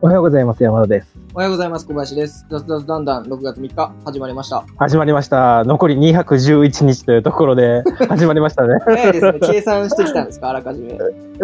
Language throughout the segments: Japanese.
おはようございます。山田です。おはようございます。小林です。雑雑だんだん6月3日始まりました。始まりました。残り211日というところで 始まりましたね。早いですね。計算してきたんですか？あらかじめ。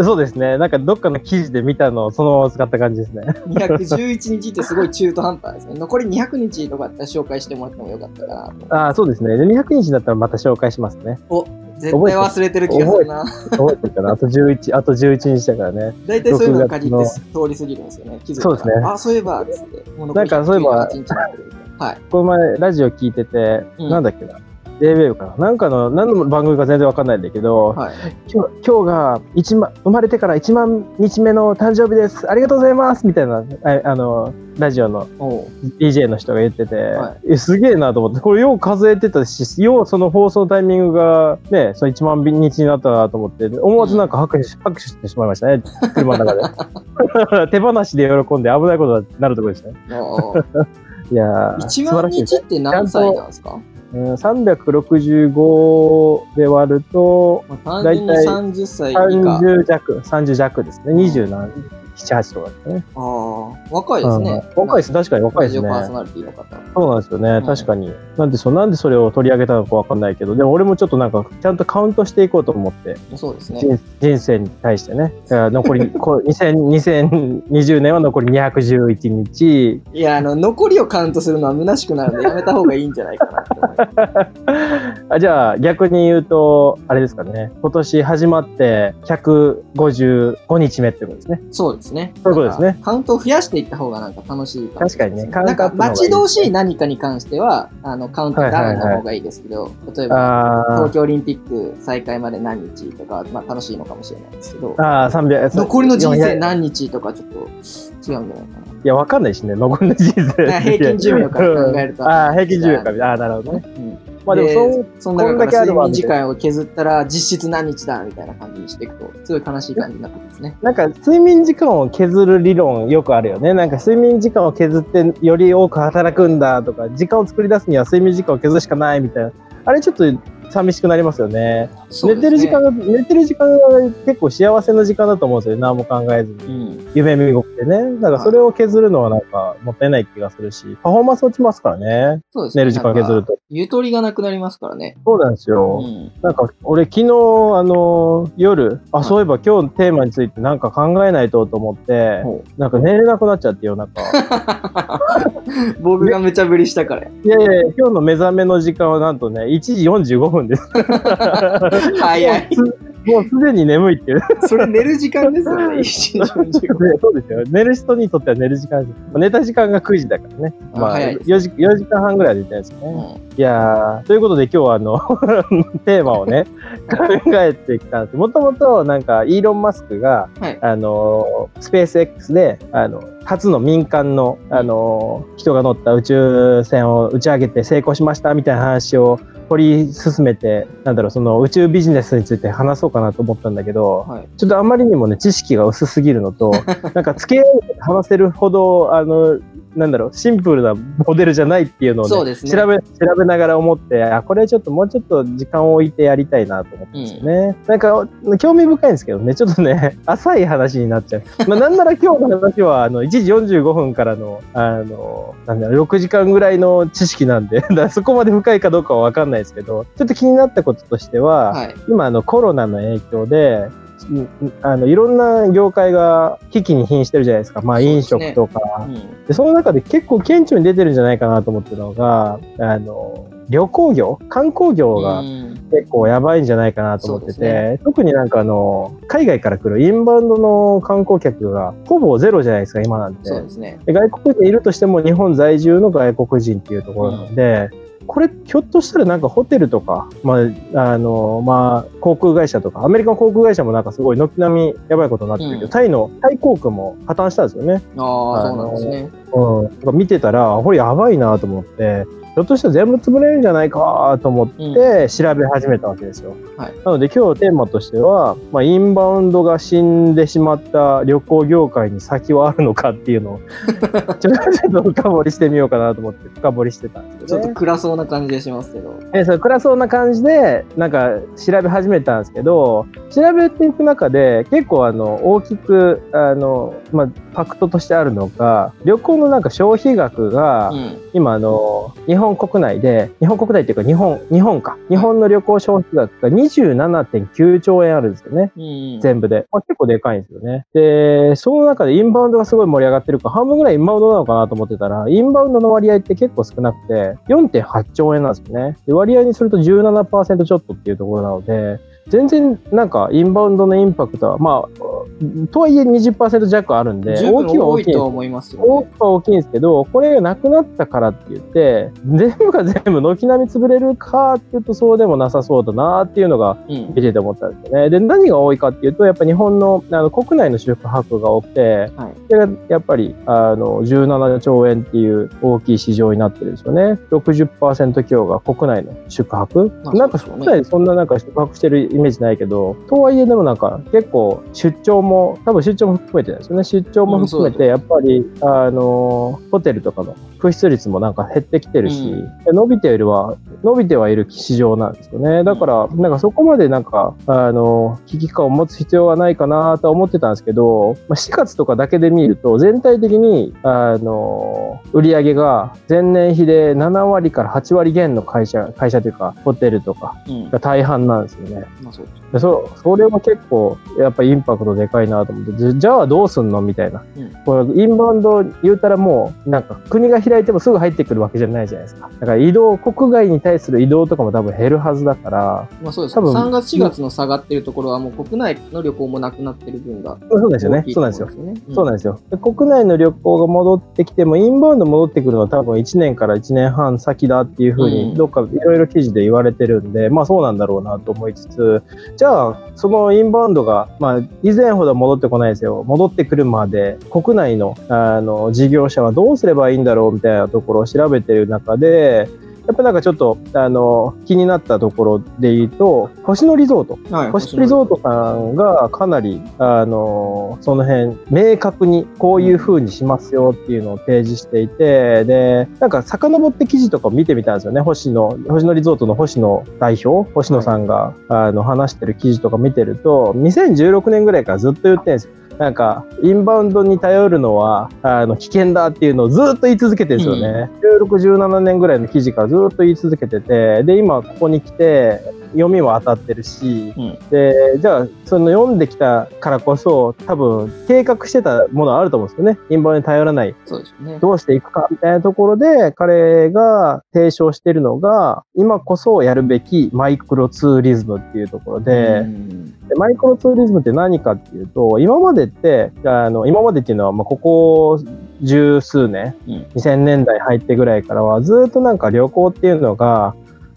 そうですね。なんかどっかの記事で見たのをそのまま使った感じですね。211日ってすごい中途半端ですね。残り200日とかって紹介してもらってもよかったかなと。ああ、そうですね。で200日だったらまた紹介しますね。お、絶対忘れてる気がするな。覚えてるかな？あと11、あと11日だからね。大体そういうの限って通り過ぎるんですよね。気づそうですねあ、そういえば、つって。なんかそういえば198日になってるみたいなはい。この前ラジオ聞いてて、うんなんだっけな？JWAVE かな。なんかの、何の番組か全然わかんないんだけど、はい。今日今日が一万生まれてから1万日目の誕生日です。ありがとうございます。みたいなああのラジオの DJ の人が言ってて、はえすげえなと思って。これよう数えてたしようその放送のタイミングがねその1万日になったなと思って思わずなんか拍手,、拍手してしまいましたね。車の中で。手放しで喜んで危ないことになるところでしたね。いやー1素晴万日って何歳なんですか？うん365で割るとまあ大体30歳以下。30弱30弱ですね20何78とかですねああ、若いですね。うん若いです確かに若いですねラジオパーソナリティの方。そうなんですよね、ん確かに。なんでそう、なんでそれを取り上げたのかわかんないけど、でも俺もちょっとなんか、ちゃんとカウントしていこうと思って、そうですね。人人生に対してね。だから残り、こう2000 2020年は残り211日。いや、あの、残りをカウントするのは虚しくなるんで、やめた方がいいんじゃないかなって思います。あじゃあ、逆に言うと、あれですかね、今年始まって155日目ってことですね。そうですね。そういうことですねカウントを増やしていった方がなんか楽しいかもしれないです確かにねなんか待ち遠しい何かに関しては、あの、カウントダウンの方がいいですけど、例えば、あ東京オリンピック再開まで何日とかは、まあ楽しいのかもしれないですけどー、あー、300。残りの人生何日とかちょっと違うんじゃないかな。いや、わかんないしね、残りの人生。平均寿命から考えると うんああ、平均寿命から。ああー、なるほどね。うんまあでもでそう、そんだけ睡あるわ眠時間を削ったら実質何日だみたいな感じにしていくと、すごい悲しい感じになってきますね。なんか睡眠時間を削る理論よくあるよね。なんか睡眠時間を削ってより多く働くんだとか、時間を作り出すには睡眠時間を削るしかないみたいな。あれちょっと寂しくなりますよね。寝てる時間が、寝てる時間が結構幸せな時間だと思うんですよね。何も考えずうに。ん。夢見ごってね。だからそれを削るのはなんかもったいない気がするし、パフォーマンス落ちますからね。そうですね。寝る時間を削ると。ゆとりがなくなりますからね。そうなんですうよ。ん。なんか俺昨日あの夜あそういえば今日のテーマについてなんか考えないとと思ってほなんか寝れなくなっちゃって夜中 僕が無茶ぶりしたからや。いやいや今日の目覚めの時間はなんとね1時45分です 早い。もうすでに眠いっていう。それ寝る時間ですよね。1時45分。そうですよ。寝る人にとっては寝る時間です。寝た時間が9時だからね。まああ早いです4時 ,4 時間半ぐらいで寝たんですよね、うん。いやーということで今日はあの テーマをね考えてきたんです。もともとなんかイーロン・マスクがはい。あのスペース X であの初の民間のあの人が乗った宇宙船を打ち上げて成功しましたみたいな話を取り進めてなんだろうその宇宙ビジネスについて話そうかなと思ったんだけどはい。ちょっとあまりにもね知識が薄すぎるのと なんか付け合いで話せるほどあのなんだろうシンプルなモデルじゃないっていうのを、ねね。調べ調べながら思ってあこれちょっともうちょっと時間を置いてやりたいなと思ったんですよね、なんか興味深いんですけどねちょっとね 浅い話になっちゃう、まあ、なんなら今日の話はあの1時45分からのあのなんだろう6時間ぐらいの知識なんで そこまで深いかどうかは分かんないですけどちょっと気になったこととしては、はい。今あのコロナの影響でうんあのいろんな業界が危機に瀕してるじゃないですか、まあ、飲食とか。うん。でその中で結構顕著に出てるんじゃないかなと思ってるのがあの旅行業観光業がうん。結構やばいんじゃないかなと思ってて、そうです特になんかあの海外から来るインバウンドの観光客がほぼゼロじゃないですか今なんて。ね。で外国人いるとしても日本在住の外国人っていうところなので、これひょっとしたらなんかホテルとか、まああのまあ、航空会社とかアメリカの航空会社もなんかすごい軒並みやばいことになってるけど、うんタイのタイ航空も破綻したんですよね。ああ、そうなんですね。うん、見てたら、これやばいなと思って、ひょっとしたら全部潰れるんじゃないかと思って調べ始めたわけですよ。はいなので今日テーマとしては、まあ、インバウンドが死んでしまった旅行業界に先はあるのかっていうのを ちょっと深掘りしてみようかなと思って深掘りしてたんですけど、ね。ちょっと暗そうな感じでしますけど。えそう暗そうな感じでなんか調べ始めたんですけど調べていく中で結構あの大きくあの、まあ、ファクトとしてあるのが旅行のなんか消費額が、うん。今あの日本国内で日本国内っていうか日本日本か日本の旅行消費額が27.9兆円あるんですよね。うん。全部で。まあ、結構でかいんですよね。で、その中でインバウンドがすごい盛り上がってるから、半分ぐらいインバウンドなのかなと思ってたら、インバウンドの割合って結構少なくて、4.8兆円なんですよね。で割合にすると17%ちょっとっていうところなので、全然なんかインバウンドのインパクトは、まあ、とはいえ20%弱あるんで、大きいは大きい。大きくは大きいんですけど、これがなくなったからって言って、全部が全部軒並み潰れるかっていうとそうでもなさそうだなっていうのがうん。見てて思ったんですよね。で、何が多いかっていうと、やっぱ日本のあの国内の宿泊が多くて、はい。やっぱりあの17兆円っていう大きい市場になってるんですよね。60%強が国内の宿泊。まあなんか国内でそんななんか宿泊してるイメージないけど、とはいえでもなんか結構出張も、多分出張も含めてですよね。出張も含めうんて、やっぱり、あの、ホテルとかの空室率もなんか減ってきてるし、うんで伸びているは、伸びてはいる市場なんですよね。だから、なんかそこまでなんか、あの、危機感を持つ必要はないかなとは思ってたんですけど、まあ、4月とかだけで見ると、全体的に、あの、売り上げが前年比で7割から8割減の会社、会社というか、ホテルとかうん。が大半なんですよね。うです。でそそれは結構やっぱインパクトでかいなと思ってじじゃあどうすんのみたいな、うん。これインバウンド言うたらもうなんか国が開いてもすぐ入ってくるわけじゃないじゃないですか。だから移動国外に対する移動とかも多分減るはずだからまあそうです。多分3月、4月の下がってるところはもう国内の旅行もなくなってる分がそうなんですよね。そうなんですよ。ところね。そうなんですよ。で国内の旅行が戻ってきてもインバウンド戻ってくるのは多分1年から1年半先だっていうふううん。にどっかいろいろ記事で言われてるんで、まあそうなんだろうなと思いつつじゃあそのインバウンドが、まあ、以前ほど戻ってこないですよ。戻ってくるまで国内のあの事業者はどうすればいいんだろうみたいなところを調べてる中でやっぱなんかちょっとあの気になったところで言うと星野リゾートはい。星野リゾートさんがかなり、あのその辺、明確にこういう風にしますよっていうのを提示していて、で、なんか遡って記事とかを見てみたんですよね。星野、星野リゾートの星野代表、星野さんが、あの話してる記事とか見てると、2016年ぐらいからずっと言ってるんですよ。なんか、インバウンドに頼るのは、あの、危険だっていうのをずっと言い続けてるんですよね。16、17年ぐらいの記事からずっと言い続けてて、で、今ここに来て、読みも当たってるし、うんで、じゃあ、その読んできたからこそ、多分、計画してたものはあると思うんですよね。インバウンドに頼らない。そうですよね。どうしていくかみたいなところで、彼が提唱しているのが、今こそやるべきマイクロツーリズムっていうところで、うんでマイクロツーリズムって何かっていうと、今までって、あの、今までっていうのは、まあ、ここ十数年、うん2000年代入ってぐらいからは、ずっとなんか旅行っていうのが、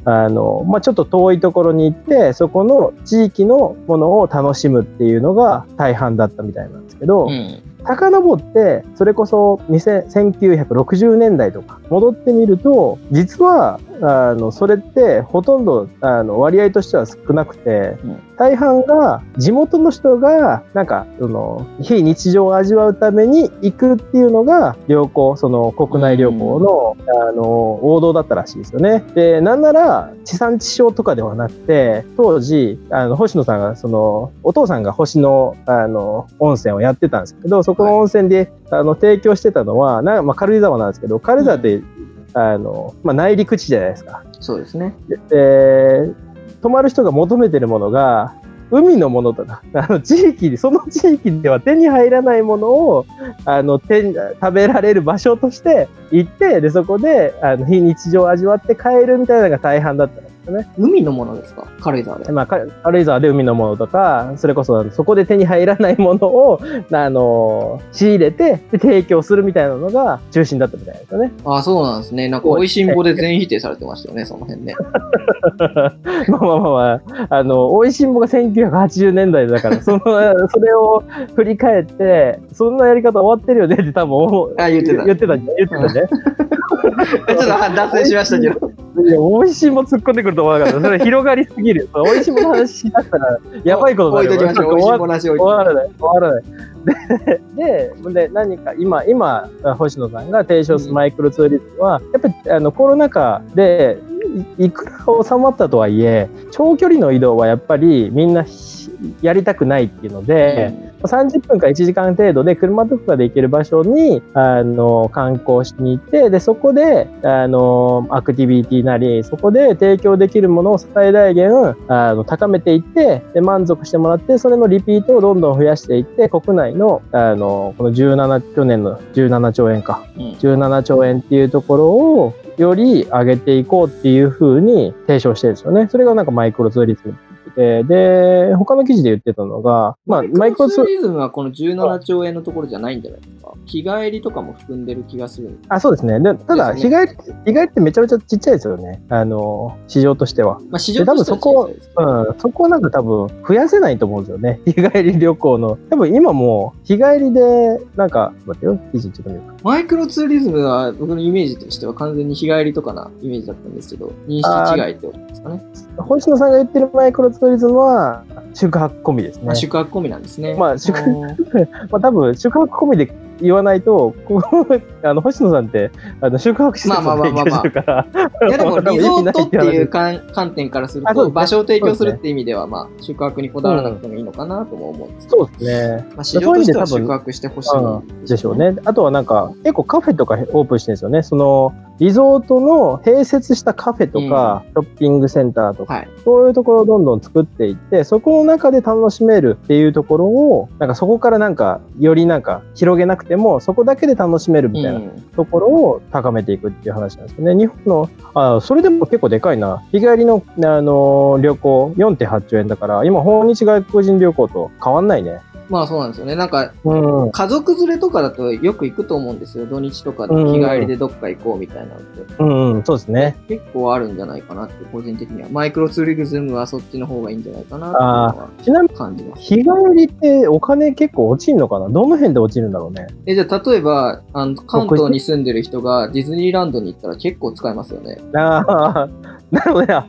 あの、まあ、ちょっと遠いところに行って、そこの地域のものを楽しむっていうのが大半だったみたいなんですけど、うん。遡って、それこそ2000 1960年代とか戻ってみると、実は、あの、それってほとんど、あの、割合としては少なくて、うん大半が地元の人が、なんか、その、非日常を味わうために行くっていうのが、旅行、その国内旅行の、あの、王道だったらしいですよね。で、なんなら、地産地消とかではなくて、当時、あの、星野さんが、その、お父さんが星野、あの、温泉をやってたんですけど、そこの温泉で、あの、提供してたのは、なまあ、軽井沢なんですけど、軽井沢って、あの、まあ、内陸地じゃないですか。そうですね。で、泊まる人が求めてるものが、海のものとか、あの地域に、その地域では手に入らないものを、あの、手に食べられる場所として行って、で、そこで、あの、非日常を味わって帰るみたいなのが大半だったんですですよね。海のものですか？軽井沢で。まあ、か軽井沢で海のものとか、それこそそこで手に入らないものを、あの、仕入れてで提供するみたいなのが中心だったみたいですよね。ああ、そうなんですね。なんか、美味しんぼで全否定されてましたよね、その辺ね。まあまあまあまあ、あの、美味しんぼが1980年代だから、その、それを振り返って、そんなやり方終わってるよねって多分あ言ってた言ってた、言ってたね。ちょっとあ脱線しましたけど。いや、美味しいも突っ込んでくると思わなかった。それ広がりすぎる。その美味しいもの話しだしたら、やばいことになる置いときましょう。美味しいもの話置いときましょ終わらない、終わらない。で、で、で何か今、今、星野さんが提唱するマイクロツーリズムは、やっぱりあのコロナ禍で、いいくら収まったとはいえ、長距離の移動はやっぱりみんなしやりたくないっていうのう。で、30分から1時間程度で車とかで行ける場所にあの観光しに行ってでそこであのアクティビティなりそこで提供できるものを最大限あの高めていってで満足してもらってそれのリピートをどんどん増やしていって国内のあのこの17去年の17兆円か。うん。17兆円っていうところをより上げていこうっていうふうに提唱してるんですよね。それがなんかマイクロツーリズム。ってで、他の記事で言ってたのが、まあ、ママイクロツーリズムはこの17兆円のところじゃないんじゃないですか？日帰りとかも含んでる気がする。あ、そうですね。でただ、日帰り、日帰りってめちゃめちゃちっちゃいですよね。あの、市場としては。まあ、市場としては小さいですけどうん、そこはなんか多分増やせないと思うんですよね。日帰り旅行の。多分今もう日帰りで、なんか、待ってよ、記事ちょっと見ようか。マイクロツーリズムは僕のイメージとしては完全に日帰りとかなイメージだったんですけど、認識違いってことですかね。星野さんが言ってるマイクロツーリズムは、宿泊込みですねあ。宿泊込みなんですね。まあ宿おー まあ多分、宿泊込みで言わないと、こう あの、星野さんって、あの、宿泊施設まあを提供してるから。いやでも リゾートっていう観観点からすると、場所を提供するって意味では、まあ、宿泊にこだわらなくてもいいのかなとも思うんですけど、そうですね。まあ、市場としては宿泊してほしいでしょう。ね。あとはなんか、結構カフェとかオープンしてるんですよね。その、リゾートの併設したカフェとか、ショッピングセンターとか、はい。そういうところをどんどん作っていって、そこの中で楽しめるっていうところを、なんかそこからなんか、よりなんか広げなくても、そこだけで楽しめるみたいなうんところを高めていくっていう話なんですよね。日本の、あそれでも結構でかいな。日帰りの、あの旅行4.8兆円だから、今訪日外国人旅行と変わんないね。まあそうなんですよね。なんか、うん。家族連れとかだとよく行くと思うんですよ。土日とかで日帰りでどっか行こうみたいなのって。うん、うん、そうですね。結構あるんじゃないかなって、個人的には。マイクロツーリズムはそっちの方がいいんじゃないかなっていうのはちなみに、感じます。日帰りってお金結構落ちるのかな？どの辺で落ちるんだろうね。え、じゃあ例えば、あの、関東に住んでる人がディズニーランドに行ったら結構使えますよね。ああ、なるほどね。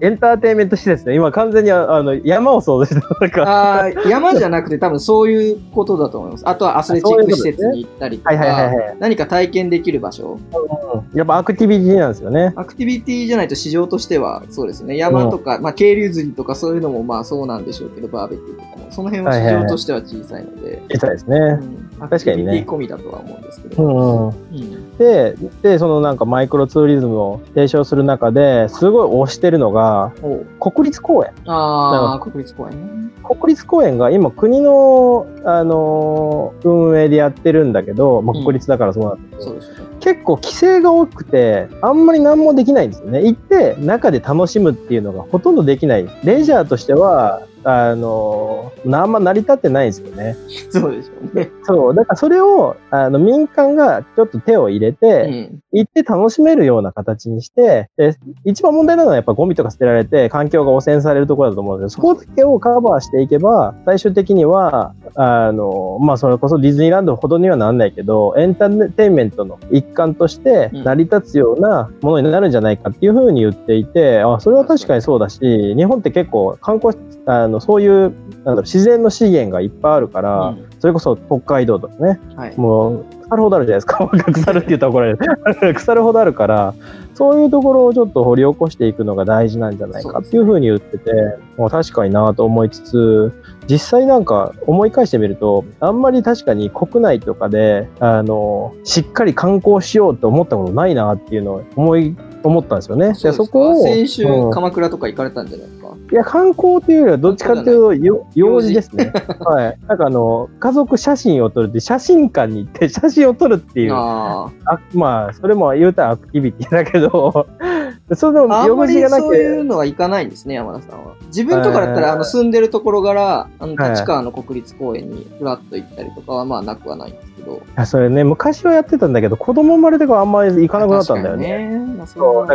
エンターテインメント施設ね。今完全にああの山を想像してた。か、ああ、山じゃなくて多分そういうことだと思います。あとはアスレチック施設に行ったりとはいはいはいかはい、何か体験できる場所。うんやっぱアクティビティなんですよね。アクティビティじゃないと市場としてはそうですね。山とか、まあ、渓流釣りとかそういうのもまあそうなんでしょうけど、バーベキューとかも。その辺は市場としては小さいので、小さいですね。うん確かにね込みだとは思うんですけうど。んうん。うんで、で、そのなんかマイクロツーリズムを提唱する中ですごい推してるのが国立公園。ああ、国立公園ね。国立公園が今国の、あのー運営でやってるんだけど、まあ、うん国立だからそうなんだけど、そうですよね。結構規制が多くて、あんまり何もできないんですよね。行って中で楽しむっていうのがほとんどできない。レジャーとしては、あのーあんま成り立ってないんですよね。そうでしょうね。そう。だからそれを、あの、民間がちょっと手を入れうて、ん。行って楽しめるような形にして、で一番問題なのはやっぱゴミとか捨てられて環境が汚染されるところだと思うんですけど、そこだけをカバーしていけば、最終的には、あの、まあそれこそディズニーランドほどにはなんないけど、エンターテインメントの一環としてうん成り立つようなものになるんじゃないかっていうふうに言っていて、あ、それは確かにそうだし、日本って結構観光、あの、そういう、なんだろう、自然の資源がいっぱいあるから、うんそれこそ北海道とかね、はい。もう腐るほどあるじゃないですか。腐るって言ったら怒られる。腐るほどあるから、そういうところをちょっと掘り起こしていくのが大事なんじゃないかっていうふうに言ってて、もう確かになと思いつつ、実際なんか思い返してみると、あんまり確かに国内とかで、あの、しっかり観光しようと思ったことないなっていうのを思い、思ったんですよね。でそうでそこを、先週、うん鎌倉とか行かれたんじゃない？いや、観光というよりはどっちかっていうと、よ用事ですね。はい。なんかあの、家族写真を撮るって、写真館に行って写真を撮るっていう、ああまあ、それも言うたらアクティビティだけど、そのあんまり横地がなきそういうゃ、のはいかないんですね、山田さんは。自分とかだったら、あの、住んでるところから、あの、はい立川の国立公園にフラッと行ったりとかは、まあ、なくはないんですけど。あそれね、昔はやってたんだけど、子供生まれてからあんまり行かなくなったんだよね。確かにね。まあ、そうか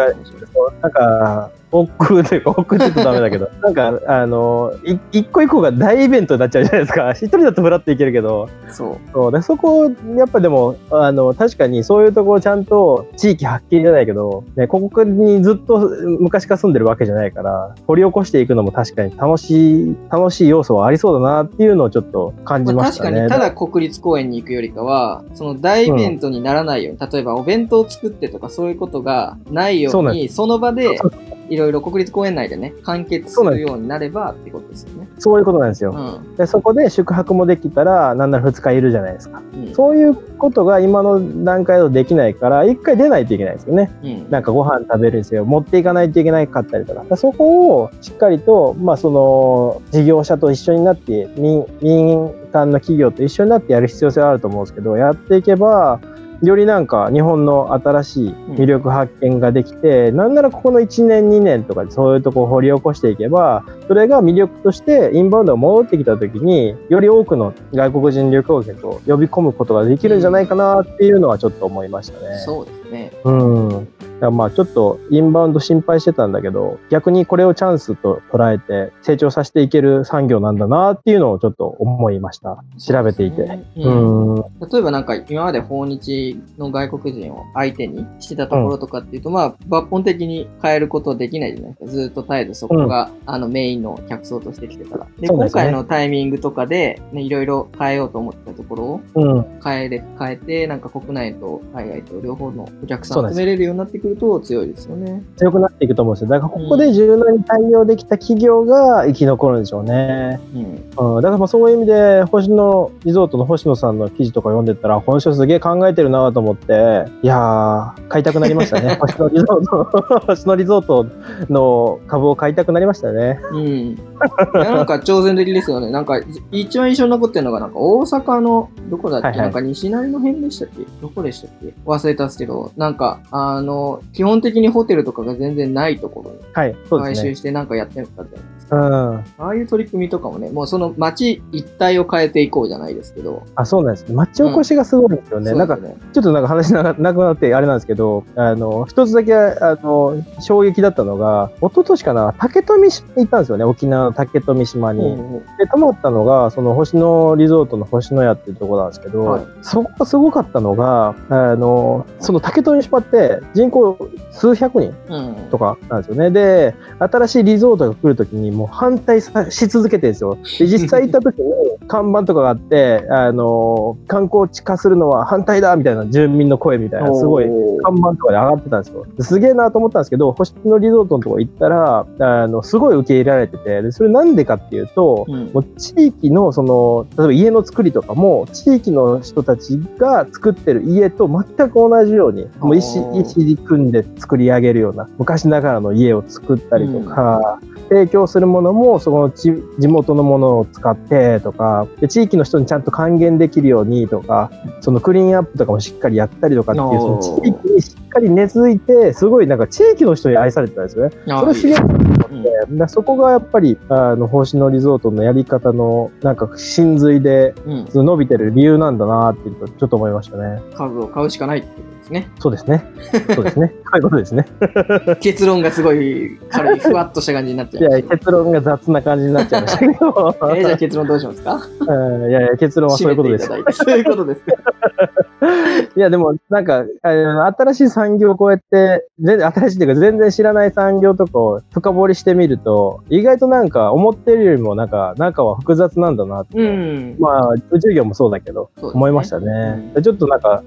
なんか、億劫というか、億劫って言うとダメだけど、なんか、あの、い一個一個が大イベントになっちゃうじゃないですか。一人だとフラッと行けるけど、そう。そうでそこ、やっぱでも、あの、確かにそういうところちゃんと地域発見じゃないけど、ね、ここにずっと昔から住んでるわけじゃないから、掘り起こしていくのも確かに楽しい、楽しい要素はありそうだなっていうのをちょっと感じまあ、ましたね。確かに、ただ国立公園に行くよりかは、その大イベントにならないように、例えばお弁当を作ってとかそういうことがないよそうなんうに、その場でそういろいろ国立公園内でね、完結するようになればってことですよね。そういうことなんですよ。うん。でそこで宿泊もできたら、なんなら2日いるじゃないですか。うん。そういうことが今の段階だとできないから、一回出ないといけないですよね。うん。なんかご飯食べるにせよ、持っていかないといけないかったりとか。だからそこをしっかりと、まあその、事業者と一緒になって、民、民間の企業と一緒になってやる必要性はあると思うんですけど、やっていけば、よりなんか日本の新しい魅力発見ができて、なんならここの1年2年とかでそういうとこを掘り起こしていけば、それが魅力としてインバウンドが戻ってきた時に、より多くの外国人旅行客を呼び込むことができるんじゃないかなっていうのはちょっと思いましたね。そうですね。うん。だまあちょっとインバウンド心配してたんだけど、逆にこれをチャンスと捉えて成長させていける産業なんだなっていうのをちょっと思いました。調べていて。そうねううんん。例えばなんか今まで訪日の外国人を相手にしてたところとかっていうと、まあ抜本的に変えることできないじゃないですか。ずっと絶えずそこが、あのメインの客層としてきてたら。で、ね回のタイミングとかで、ね、いろいろ変えようと思ってたところをうん。変えれ、変えて、なんか国内と海外と両方のお客さんです集めれるようになってくると強いですよね。強くなっていくと思うんですよ。だからここで柔軟に対応できた企業が生き残るんでしょうね。うん。うん。だからまあそういう意味で、星野リゾートの星野さんの記事とか読んでたら、この人すげえ考えてるなと思って、いやー、買いたくなりましたね。星野リゾート、星野リゾートの株を買いたくなりましたね。うん。なんか挑戦的ですよね。なんか、一番印象に残ってるのが、なんか大阪の、どこだっけ、はいはいなんか西成の辺でしたっけ？どこでしたっけ？忘れたんですけど、なんか、あの、基本的にホテルとかが全然ないところにはい、そうですね。回収してなんかやってみたじゃないで。うん。ああいう取り組みとかもね、もうその街一帯を変えていこうじゃないですけど。あ、そうなんです。町おこしがすごいんですよね。なんか、そうですねちょっとなんか話ななくなってあれなんですけど、あの、一つだけ、あの、衝撃だったのが、一昨年かな、竹富島に行ったんですよね。沖縄の竹富島に。うんで、泊まったのが、その星野リゾートの星野屋っていうところなんですけど、はいそこがすごかったのが、あの、その竹富島って人口数百人うん。とかなんですよね。で、新しいリゾートが来るときにもう反対さし続けてるんですよ。で、実際行ったときに 看板とかがあって、あの、観光地化するのは反対だみたいな住民の声みたいな、すごい看板とかで上がってたんですよ。すげえなと思ったんですけど、星野リゾートのとこ行ったら、あの、すごい受け入れられてて、でそれなんでかっていうと、うんもう地域のその、例えば家の作りとかも、地域の人たちが作ってる家と全く同じように、もう石あー石組んで作り上げるような、昔ながらの家を作ったりとか、提供するものも、その地地元のものを使ってとか、で地域の人にちゃんと還元できるようにとか、そのクリーンアップとかもしっかりやったりとかっていう、その地域にしっかり根付いて、すごいなんか地域の人に愛されてたんですよね。あそれすげえうんそこがやっぱり、あの、星野リゾートのやり方の、なんか、真髄でうん。伸びてる理由なんだなっていうと、ちょっと思いましたね。株を買うしかないってですね。そうですね。そうですね。そういうことですね。結論がすごい軽い、ふわっとした感じになっちゃいや、いました。結論が雑な感じになっちゃいましたけど。えーじゃあ結論どうしますか？うんいやいや、結論はそういうことですそういうことですね。いや、でも、なんか、新しい産業をこうやって、全然、新しいっていうか、全然知らない産業とかを深掘りしてみると、意外となんか、思ってるよりも、なんか、中は複雑なんだなって。うん。まあ、宇宙業もそうだけど、ね思いましたね。ちょっとなんか、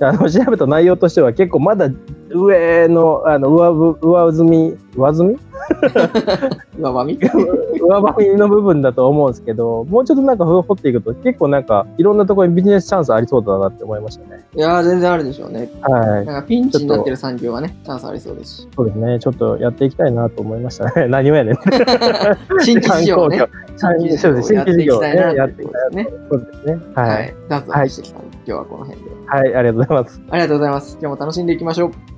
あの、調べた内容としては結構まだ上の、あの、上ぶ、上積み、上積み？上ばみ？上ばみの部分だと思うんですけど、もうちょっとなんか掘っていくと結構なんかいろんなところにビジネスチャンスありそうだなって思いましたね。いやー、全然あるでしょうね。はい。なんかピンチになってる産業はね、チャンスありそうですし。そうですね。ちょっとやっていきたいなと思いましたね。何もやねん。新規事業をね、新規事業をやっていきたいなやっってですね。そうですね。は。はいい。脱話してきた今日はこの辺で。はい、ありがとうございます。ありがとうございます。今日も楽しんでいきましょう。